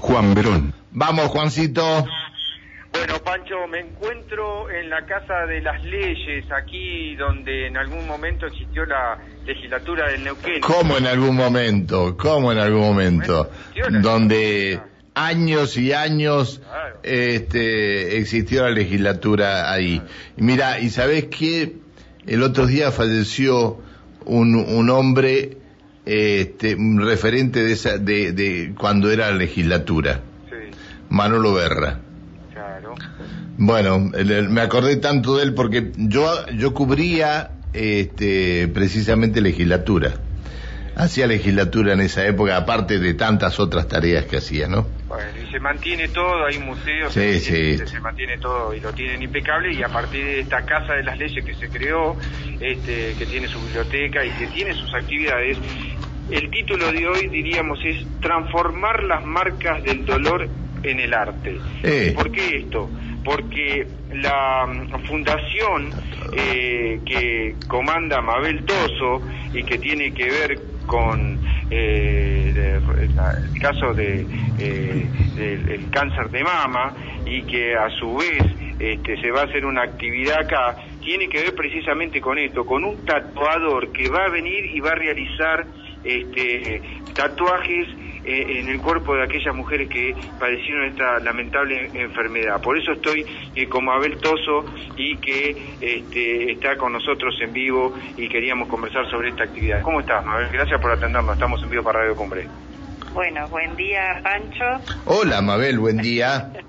Juan Verón. Vamos, Juancito. Bueno, Pancho, me encuentro en la Casa de las Leyes, aquí donde en algún momento existió la legislatura del Neuquén. ¿Cómo en algún momento? ¿Cómo en algún momento? Bueno, Donde años y años Claro. este, existió la legislatura ahí. Y mira, ¿y sabés qué? El otro día falleció un, un hombre, este, referente de, esa, de, de cuando era la legislatura, Sí, Manolo Berra. claro. Bueno, me acordé tanto de él porque yo, yo cubría este, precisamente legislatura. Hacía legislatura en esa época, aparte de tantas otras tareas que hacía, ¿no? Bueno, y se mantiene todo, hay museos, Sí, sí. se mantiene todo y lo tienen impecable y a partir de esta Casa de las Leyes que se creó, este, que tiene su biblioteca y que tiene sus actividades, el título de hoy diríamos es Transformar las marcas del dolor en el arte. Eh. ¿Por qué esto? Porque la mm, fundación eh, que comanda Mabel Toso y que tiene que ver con eh, de- el caso de, eh, del el cáncer de mama y que a su vez este, se va a hacer una actividad acá, tiene que ver precisamente con esto, con un tatuador que va a venir y va a realizar este, tatuajes eh, en el cuerpo de aquellas mujeres que padecieron esta lamentable enfermedad. Por eso estoy eh, con Mabel Toso y que este, está con nosotros en vivo y queríamos conversar sobre esta actividad. ¿Cómo estás, Mabel? Gracias por atendernos. Estamos en vivo para Radio Cumbre. Bueno, buen día Pancho, Hola, Mabel, buen día.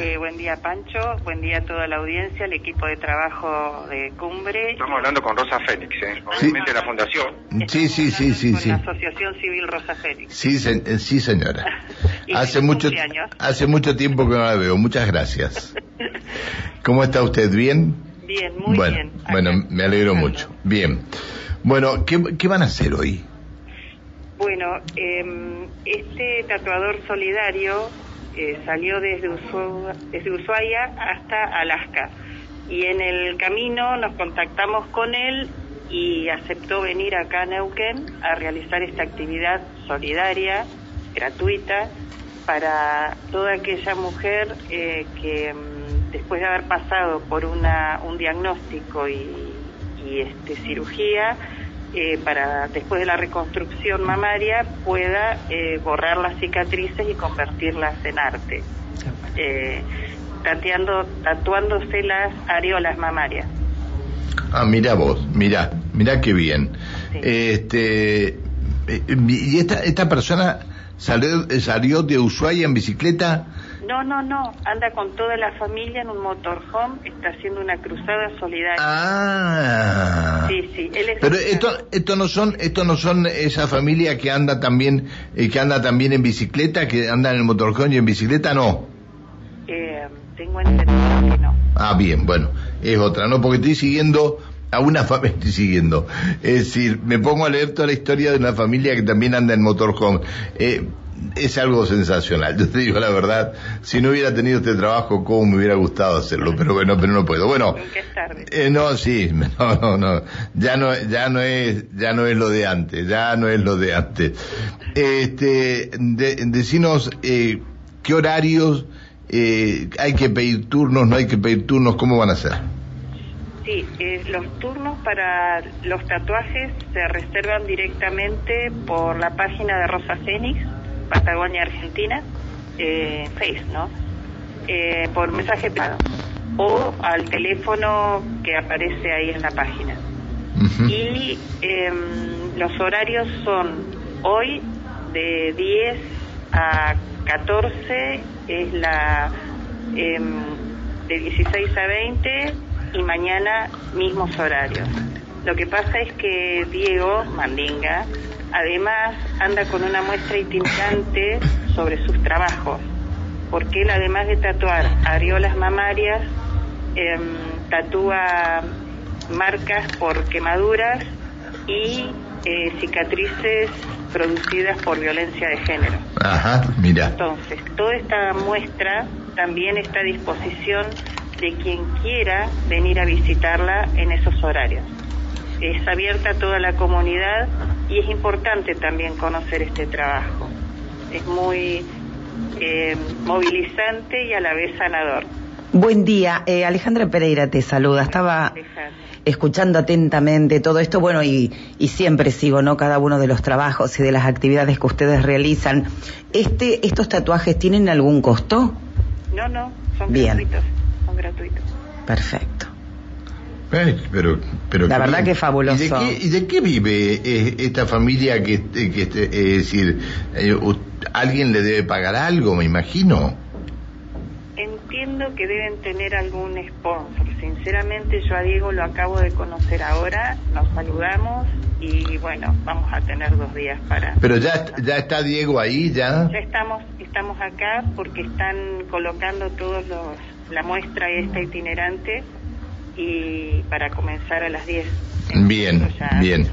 Eh, buen día Pancho, buen día a toda la audiencia, el equipo de trabajo de Cumbre. Estamos hablando con Rosa Félix, ¿eh? obviamente la fundación. Sí, sí, sí, sí, Con sí. la Asociación Civil Rosa Félix. Sí, se- eh, sí, señora. Hace mucho, cumpleaños. hace mucho tiempo que no la veo. Muchas gracias. ¿Cómo está usted? ¿Bien? Bien, muy bueno, bien. Acá bueno, me alegro mucho. Bien. Bueno, ¿qué, qué van a hacer hoy? Bueno, eh, este tatuador solidario eh, salió desde, Ushu- desde Ushuaia hasta Alaska. Y en el camino nos contactamos con él y aceptó venir acá a Neuquén a realizar esta actividad solidaria, gratuita, para toda aquella mujer eh, que mm, después de haber pasado por una, un diagnóstico y, y, este, cirugía, eh, para después de la reconstrucción mamaria pueda eh, borrar las cicatrices y convertirlas en arte, eh, tateando, tatuándose las areolas mamarias. Ah, mira vos, mira, mira qué bien. Sí. Este, eh, y esta, esta persona salió, salió de Ushuaia en bicicleta. No, no, no, anda con toda la familia en un motorhome, está haciendo una cruzada solidaria. Ah. Sí, sí, él es Pero esto, esto no son, esto no son esa familia que anda también, eh, que anda también en bicicleta, que anda en el motorhome y en bicicleta, no. eh, tengo entendido que no. Ah, bien, bueno, es otra, ¿no? Porque estoy siguiendo a una familia, estoy siguiendo. Es decir, me pongo a leer toda la historia de una familia que también anda en motorhome. Eh, es algo sensacional, yo te digo la verdad. Si no hubiera tenido este trabajo, cómo me hubiera gustado hacerlo, pero bueno, pero no puedo. Bueno, eh, no, sí, no, no, no, ya no, ya no es, ya no es lo de antes, ya no es lo de antes. Este, de, decinos eh, qué horarios eh, hay que pedir turnos, no hay que pedir turnos, cómo van a ser. Sí, eh, los turnos para los tatuajes se reservan directamente por la página de Rosa Fénix, Patagonia Argentina, eh, Face, ¿no? Eh, por mensaje privado o al teléfono que aparece ahí en la página. Ujú. Y em, los horarios son hoy de 10 a 14 es la em, de 16 a 20 y mañana mismos horarios. Lo que pasa es que Diego Mandinga además anda con una muestra itinerante sobre sus trabajos, porque él además de tatuar areolas mamarias, em, tatúa marcas por quemaduras y eh, cicatrices producidas por violencia de género. Ajá, mira. Entonces, toda esta muestra también está a disposición de quien quiera venir a visitarla en esos horarios. Es abierta a toda la comunidad y es importante también conocer este trabajo. Es muy eh, movilizante y a la vez sanador. Buen día, eh, Alejandra Pereira te saluda. Estaba escuchando atentamente todo esto, bueno, y, y, siempre sigo, ¿no? Cada uno de los trabajos y de las actividades que ustedes realizan. Este, ¿Estos tatuajes tienen algún costo? No, no, son gratuitos. Son gratuitos. Perfecto. Pero, pero la verdad que es fabuloso. ¿Y de qué, y de qué vive eh, esta familia que, que este, es decir, eh, alguien le debe pagar algo, me imagino? Entiendo que deben tener algún sponsor. Sinceramente, yo a Diego lo acabo de conocer ahora, nos saludamos y bueno, vamos a tener dos días para. Pero ya ya está Diego ahí, ya. Ya estamos estamos acá porque están colocando todos los la muestra esta itinerante y para comenzar a las 10. Bien, bien.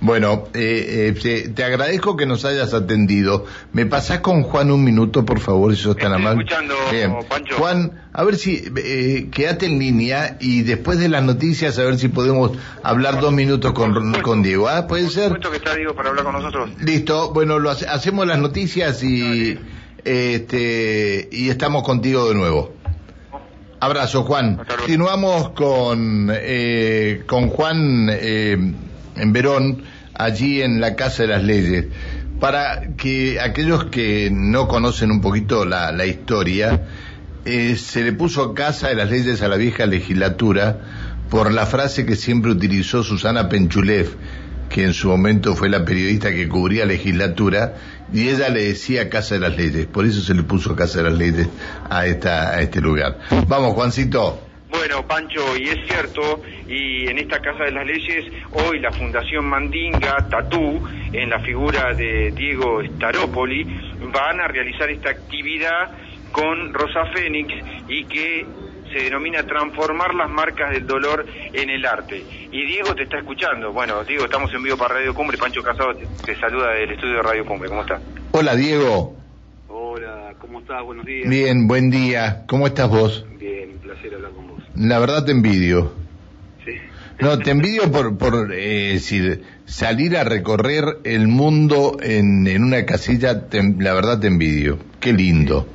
Bueno, eh, eh, te agradezco que nos hayas atendido. ¿Me pasás con Juan un minuto, por favor, si sos tan amable? escuchando, Pancho. Juan, a ver si eh, quédate en línea y después de las noticias a ver si podemos hablar dos minutos con, con Diego. ¿Ah? ¿Puede ser? que está Diego para hablar con nosotros. Listo, bueno, lo hacemos las noticias y, este, y estamos contigo de nuevo. Abrazo, Juan. Continuamos con, eh, con Juan eh, en Verón, allí en la Casa de las Leyes. Para que aquellos que no conocen un poquito la, la historia, eh, se le puso Casa de las Leyes a la vieja legislatura por la frase que siempre utilizó Susana Penchulev, que en su momento fue la periodista que cubría legislatura, y ella le decía Casa de las Leyes, por eso se le puso Casa de las Leyes a, esta, a este lugar. Vamos, Juancito. Bueno, Pancho, y es cierto, y en esta Casa de las Leyes, hoy la Fundación Mandinga, Tatú, en la figura de Diego Staropoli, van a realizar esta actividad con Rosa Fénix y que se denomina transformar las marcas del dolor en el arte. Y Diego te está escuchando. Bueno, Diego, estamos en vivo para Radio Cumbre. Pancho Casado te, saluda del estudio de Radio Cumbre. ¿Cómo estás? Hola, Diego. Hola, ¿cómo estás? Buenos días. Bien, buen día. ¿Cómo estás vos? Bien, un placer hablar con vos. La verdad te envidio. Sí. No, te envidio por, por eh, decir, salir a recorrer el mundo en, en una casilla, la verdad te envidio. Qué lindo,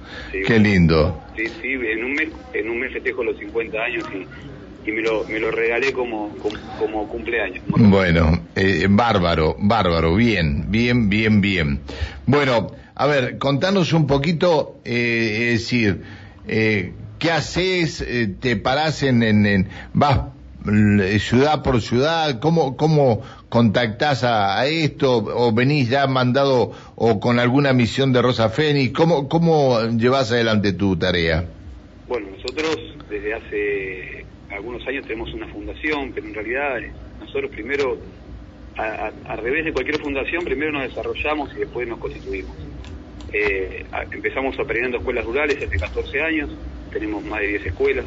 qué lindo. Sí, sí, en un mes, en un mes festejo los 50 años y, y me, lo, me lo regalé como, como, cumpleaños. Bueno, eh, bárbaro, bárbaro, bien, bien, bien, bien. Bueno, a ver, contanos un poquito, eh, es decir, eh, ¿qué haces? Eh, ¿Te parás en, en, en, vas ciudad por ciudad? ¿Cómo, cómo contactás a, esto? ¿O venís ya mandado o con alguna misión de Rosa Fénix? ¿Cómo, ¿Cómo llevas adelante tu tarea? Bueno, nosotros desde hace algunos años tenemos una fundación, pero en realidad nosotros primero, a, revés de cualquier fundación, primero nos desarrollamos y después nos constituimos. Eh, empezamos operando escuelas rurales hace 14 años, tenemos más de 10 escuelas,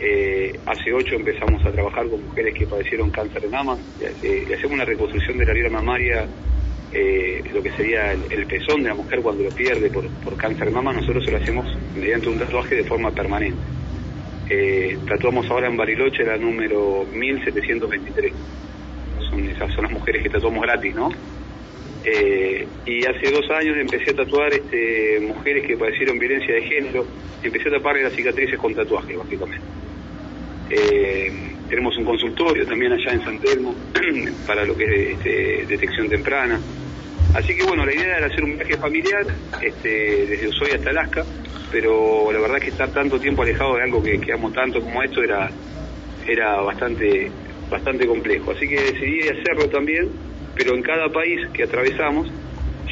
eh, hace ocho empezamos a trabajar con mujeres que padecieron cáncer de mama. Eh, hacemos una reconstrucción de la vida mamaria, eh, lo que sería el, pezón de la mujer cuando lo pierde por, cáncer de mama. Nosotros se lo hacemos mediante un tatuaje de forma permanente. tatuamos ahora en Bariloche la número 1723. Son, esas son las mujeres que tatuamos gratis, ¿no? Y hace dos años empecé a tatuar este, mujeres que padecieron violencia de género, empecé a taparle las cicatrices con tatuajes, básicamente. Eh, tenemos un consultorio también allá en San Telmo para lo que es este, detección temprana. Así que bueno, la idea era hacer un viaje familiar este, desde Ushuaia hasta Alaska, pero la verdad es que estar tanto tiempo alejado de algo que, que amo tanto como esto era, era bastante, bastante complejo. Así que decidí hacerlo también, pero en cada país que atravesamos,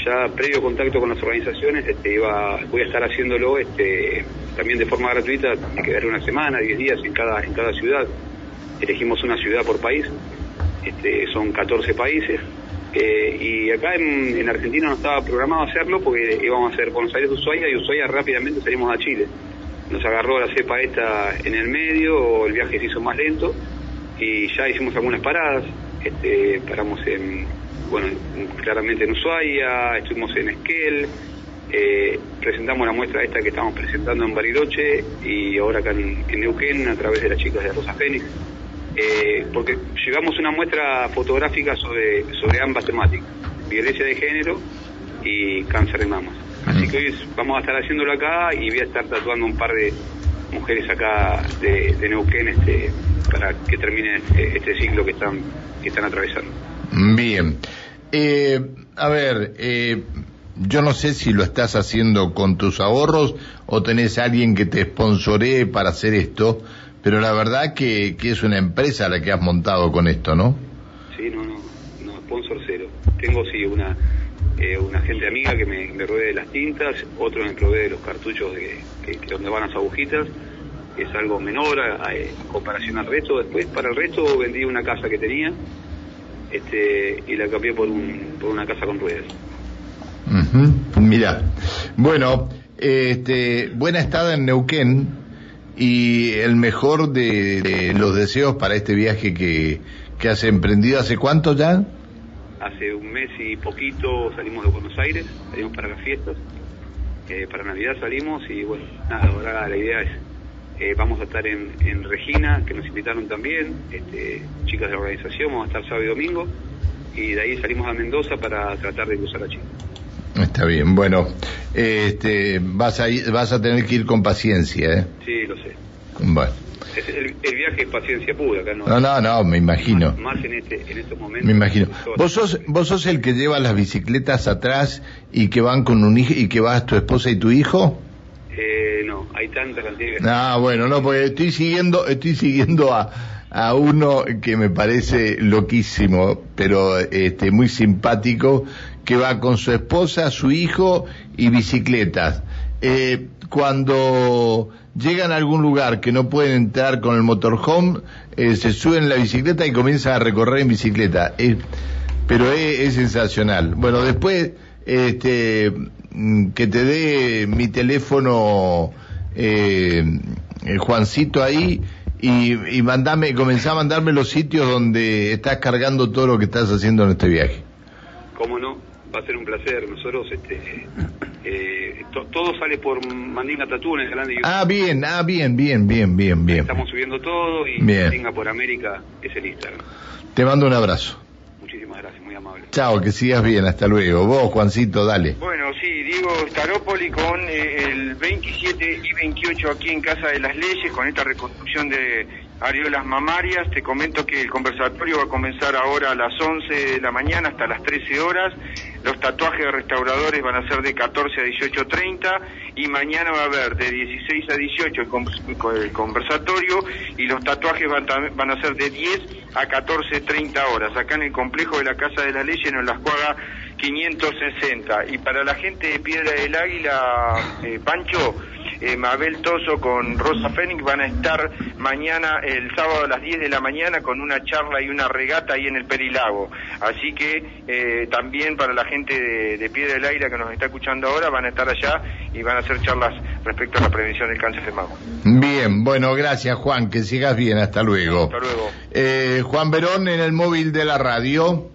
ya previo contacto con las organizaciones, este, iba, voy a estar haciéndolo este, también de forma gratuita, hay que una semana, 10 días en cada, en cada ciudad. Elegimos una ciudad por país, este, son 14 países. Eh, y acá en, Argentina no estaba programado hacerlo porque íbamos a hacer Buenos Aires, Ushuaia y Ushuaia rápidamente salimos a Chile. Nos agarró la cepa esta en el medio, el viaje se hizo más lento y ya hicimos algunas paradas. Este, paramos en, bueno, claramente en Ushuaia, estuvimos en Esquel, eh, presentamos la muestra esta que estamos presentando en Bariloche y ahora acá en, Neuquén a través de las chicas de Rosa Fénix, eh, porque llevamos una muestra fotográfica sobre, sobre ambas temáticas, violencia de género y cáncer de mamas. Así que hoy vamos a estar haciéndolo acá y voy a estar tatuando un par de mujeres acá de, Neuquén este, para que termine este, este, ciclo que están, que están atravesando. Bien. Eh, a ver, eh, yo no sé si lo estás haciendo con tus ahorros o tenés a alguien que te sponsoree para hacer esto, pero la verdad que, que es una empresa la que has montado con esto, ¿no? Sí, no, no, no, sponsor cero. Tengo sí una eh, una gente amiga que me, me, de las tintas, otro me provee de los cartuchos de, que, donde van las agujitas, es algo menor en comparación al resto. Después, para el resto, vendí una casa que tenía este, y la cambié por, un, por una casa con ruedas. Mira, bueno, este, buena estada en Neuquén y el mejor de, los deseos para este viaje que, que has emprendido. ¿Hace cuánto ya? Hace un mes y poquito salimos de Buenos Aires, salimos para las fiestas. Eh, para Navidad salimos y bueno, nada, ahora la idea es, eh, vamos a estar en, en, Regina, que nos invitaron también, este, chicas de la organización, vamos a estar sábado y domingo, y de ahí salimos a Mendoza para tratar de cruzar a Chile. Está bien, bueno, este, vas a, vas a tener que ir con paciencia, ¿eh? Sí, lo sé. Bueno el, viaje es paciencia pura, acá no. No, no, no, me imagino. Más, en, este, en estos momentos. Me imagino. ¿Vos sos, vos sos el que lleva las bicicletas atrás y que van con un hijo y que vas tu esposa y tu hijo? Eh, no, hay tanta cantidad. Ah, bueno, no, porque estoy siguiendo, estoy siguiendo a, a uno que me parece loquísimo, pero este muy simpático, que va con su esposa, su hijo y bicicletas. Eh, cuando llegan a algún lugar que no pueden entrar con el motorhome, eh, se suben en la bicicleta y comienzan a recorrer en bicicleta. pero es, sensacional. Bueno, después este, mm, que te dé mi teléfono eh, Juancito ahí y, y mandame, comenzá a mandarme los sitios donde estás cargando todo lo que estás haciendo en este viaje. ¿Cómo no? Va a ser un placer. Nosotros este, eh, todo sale por Mandinga Tatú en el canal de YouTube. Ah, bien, ah, bien, bien, bien, bien, bien. Estamos subiendo todo y Mandinga por América es el Instagram. Te mando un abrazo. Muchísimas gracias, muy amable. Chao, que sigas bien, hasta luego. Vos, Juancito, dale. Bueno, sí, Diego Staropoli con eh, el 27 y 28 aquí en Casa de las Leyes, con esta reconstrucción de areolas mamarias. Te comento que el conversatorio va a comenzar ahora a las 11 de la mañana hasta las 13 horas. Los tatuajes de restauradores van a ser de 14 a 18.30 y mañana va a haber de 16 a 18 el, conversatorio y los tatuajes van, a ser de 10 a 14.30 horas acá en el complejo de la Casa de la Ley en Las Cuagas 560. Y para la gente de Piedra del Águila, eh, Pancho, eh, Mabel Toso con Rosa Fénix van a estar mañana, el sábado a las 10 de la mañana, con una charla y una regata ahí en el Perilago. Así que eh, también para la gente de, Piedra del Aire que nos está escuchando ahora, van a estar allá y van a hacer charlas respecto a la prevención del cáncer de mama. Bien, bueno, gracias Juan, que sigas bien, hasta luego. Hasta luego. Eh, Juan Verón en el móvil de la radio.